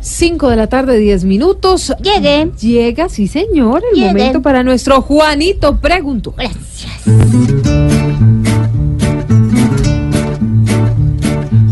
5 de la tarde, 10 minutos. Llegué. Llega, sí señor, el Llegué. momento para nuestro Juanito Preguntó. Gracias.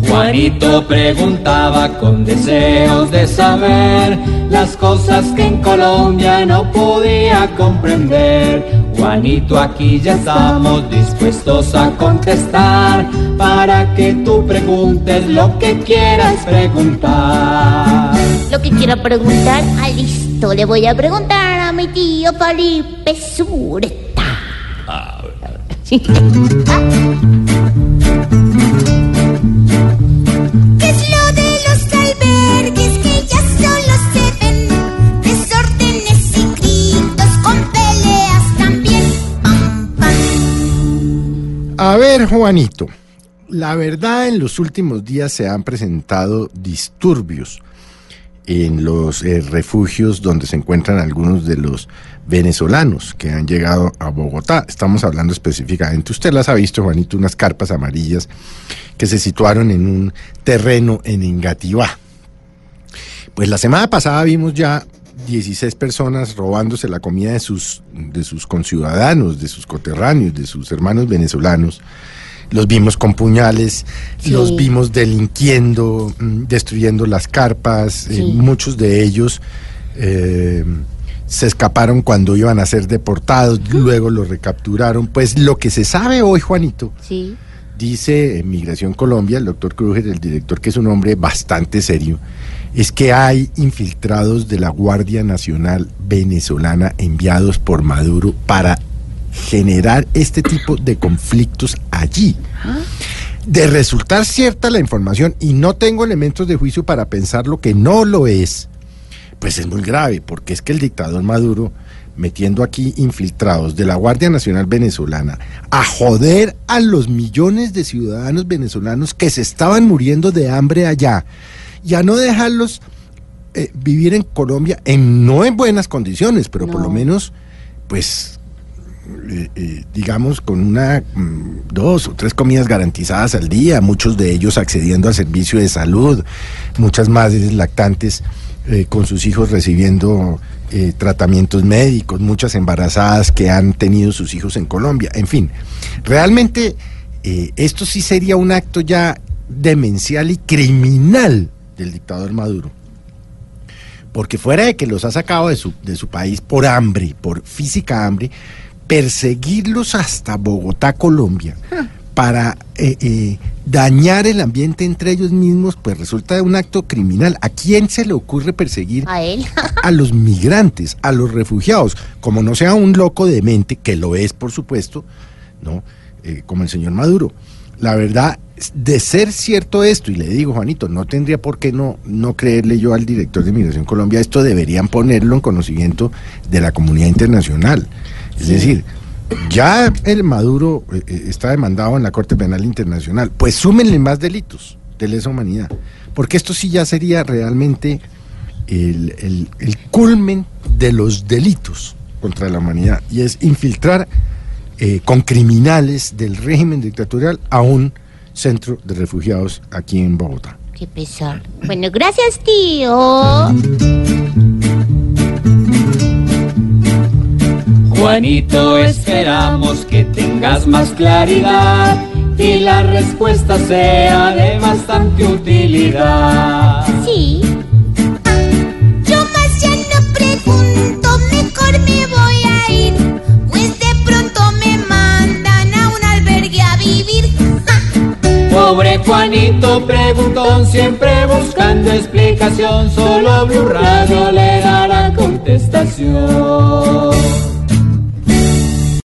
Juanito preguntaba con deseos de saber las cosas que en Colombia no podía comprender. Juanito, aquí ya estamos dispuestos a contestar para que tú preguntes lo que quieras preguntar. Lo que quiero preguntar, ah, listo. Le voy a preguntar a mi tío Felipe Sureta. Sí. Ah. A ver, Juanito, la verdad en los últimos días se han presentado disturbios en los eh, refugios donde se encuentran algunos de los venezolanos que han llegado a Bogotá. Estamos hablando específicamente, usted las ha visto, Juanito, unas carpas amarillas que se situaron en un terreno en Engativá. Pues la semana pasada vimos ya 16 personas robándose la comida de sus, de sus conciudadanos, de sus coterráneos, de sus hermanos venezolanos. Los vimos con puñales, Sí. los vimos delinquiendo, mm, destruyendo las carpas. eh, muchos de ellos eh, se escaparon cuando iban a ser deportados, luego los recapturaron. Pues lo que se sabe hoy, Juanito, Sí. dice Migración Colombia, el doctor Kruger, el director, que es un hombre bastante serio, es que hay infiltrados de la Guardia Nacional venezolana enviados por Maduro para generar este tipo de conflictos allí. De resultar cierta la información, y no tengo elementos de juicio para pensar lo que no lo es, pues es muy grave, porque es que el dictador Maduro, metiendo aquí infiltrados de la Guardia Nacional Venezolana, a joder a los millones de ciudadanos venezolanos que se estaban muriendo de hambre allá, y a no dejarlos eh, vivir en Colombia, en, no en buenas condiciones, pero por lo menos, pues, eh, eh, digamos, con una, mm, dos o tres comidas garantizadas al día, muchos de ellos accediendo al servicio de salud, muchas madres lactantes con sus hijos recibiendo tratamientos médicos, muchas embarazadas que han tenido sus hijos en Colombia, en fin, realmente eh, esto sí sería un acto ya demencial y criminal del dictador Maduro. Porque fuera de que los ha sacado de su, de su país por hambre, por física hambre, perseguirlos hasta Bogotá, Colombia, para eh, eh, dañar el ambiente entre ellos mismos, pues resulta un acto criminal. ¿A quién se le ocurre perseguir A él. a los migrantes, a los refugiados, como no sea un loco de mente, que lo es por supuesto, ¿no? Eh, como el señor Maduro. La verdad, de ser cierto esto, y le digo, Juanito, no tendría por qué no, no creerle yo al director de Migración Colombia, esto deberían ponerlo en conocimiento de la comunidad internacional. Es decir, ya el Maduro eh, eh, está demandado en la Corte Penal Internacional, pues súmenle más delitos de lesa humanidad, porque esto sí ya sería realmente el, el- el culmen de los delitos contra la humanidad y es infiltrar eh, con criminales del régimen dictatorial a un centro de refugiados aquí en Bogotá. Qué pesar. Bueno, gracias, tío. Juanito, esperamos que tengas más claridad y la respuesta sea de bastante utilidad. Juanito preguntón, siempre buscando explicación, solo Blue Radio le dará contestación.